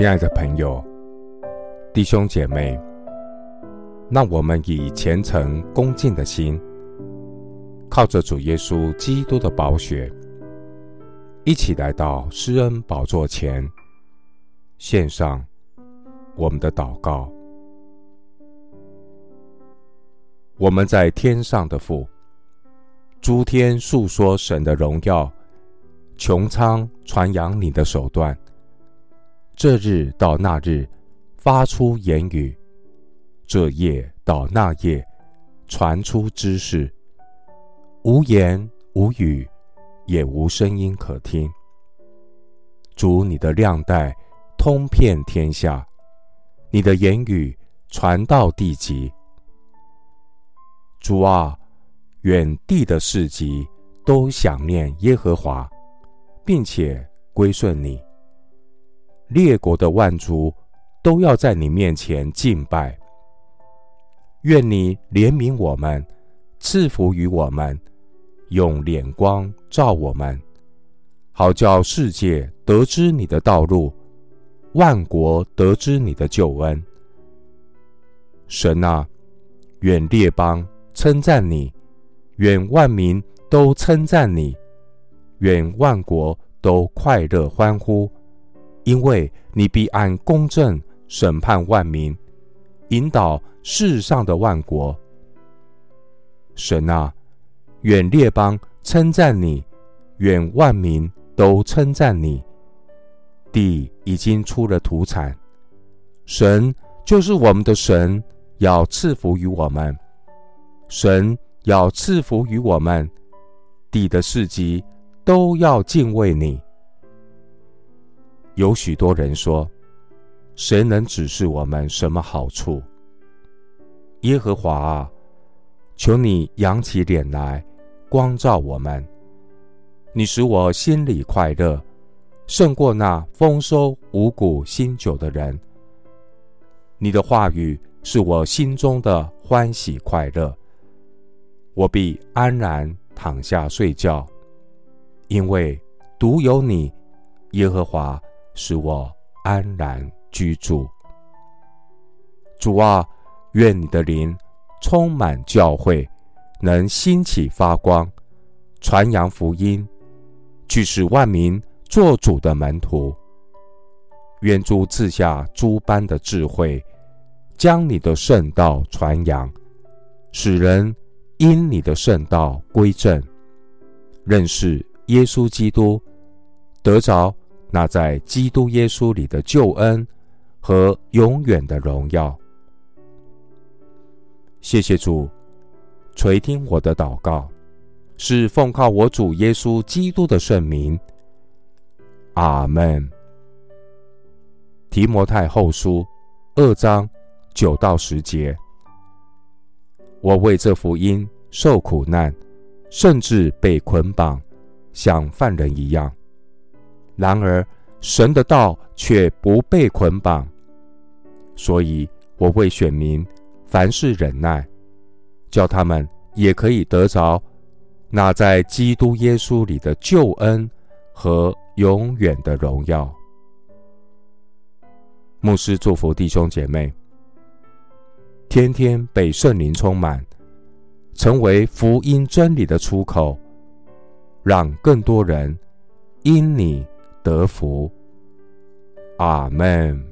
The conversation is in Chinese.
亲爱的朋友、弟兄姐妹，让我们以虔诚恭敬的心，靠着主耶稣基督的宝血，一起来到施恩宝座前，献上我们的祷告。我们在天上的父，诸天述说神的荣耀，穹苍传扬你的手段。这日到那日，发出言语；这夜到那夜，传出知识。无言无语，也无声音可听。主，你的量带通遍天下，你的言语传到地极。主啊，远地的四极都想念耶和华，并且归顺你。列国的万族都要在你面前敬拜。愿你怜悯我们，赐福于我们，用脸光照我们，好叫世界得知你的道路，万国得知你的救恩。神啊，愿列邦称赞你，愿万民都称赞你，愿万国都快乐欢呼。因为你必按公正审判万民，引导世上的万国。神啊，愿列邦称赞你，愿万民都称赞你。地已经出了土产，神就是我们的神，要赐福于我们。神要赐福于我们，地的四极都要敬畏你。有许多人说：“谁能指示我们什么好处？”耶和华啊，求你扬起脸来，光照我们。你使我心里快乐，胜过那丰收五谷新酒的人。你的话语是我心中的欢喜快乐，我必安然躺下睡觉，因为独有你，耶和华。使我安然居住。主啊，愿你的灵充满教会，能兴起发光，传扬福音，去使万民做主的门徒。愿主赐下诸般的智慧，将你的圣道传扬，使人因你的圣道归正，认识耶稣基督，得着。那在基督耶稣里的救恩和永远的荣耀，谢谢主垂听我的祷告，是奉靠我主耶稣基督的圣名。阿门。提摩太后书二章九到十节，我为这福音受苦难，甚至被捆绑，像犯人一样。然而，神的道却不被捆绑，所以我为选民凡事忍耐，叫他们也可以得着那在基督耶稣里的救恩和永远的荣耀。牧师祝福弟兄姐妹，天天被圣灵充满，成为福音真理的出口，让更多人因你。得福，阿门。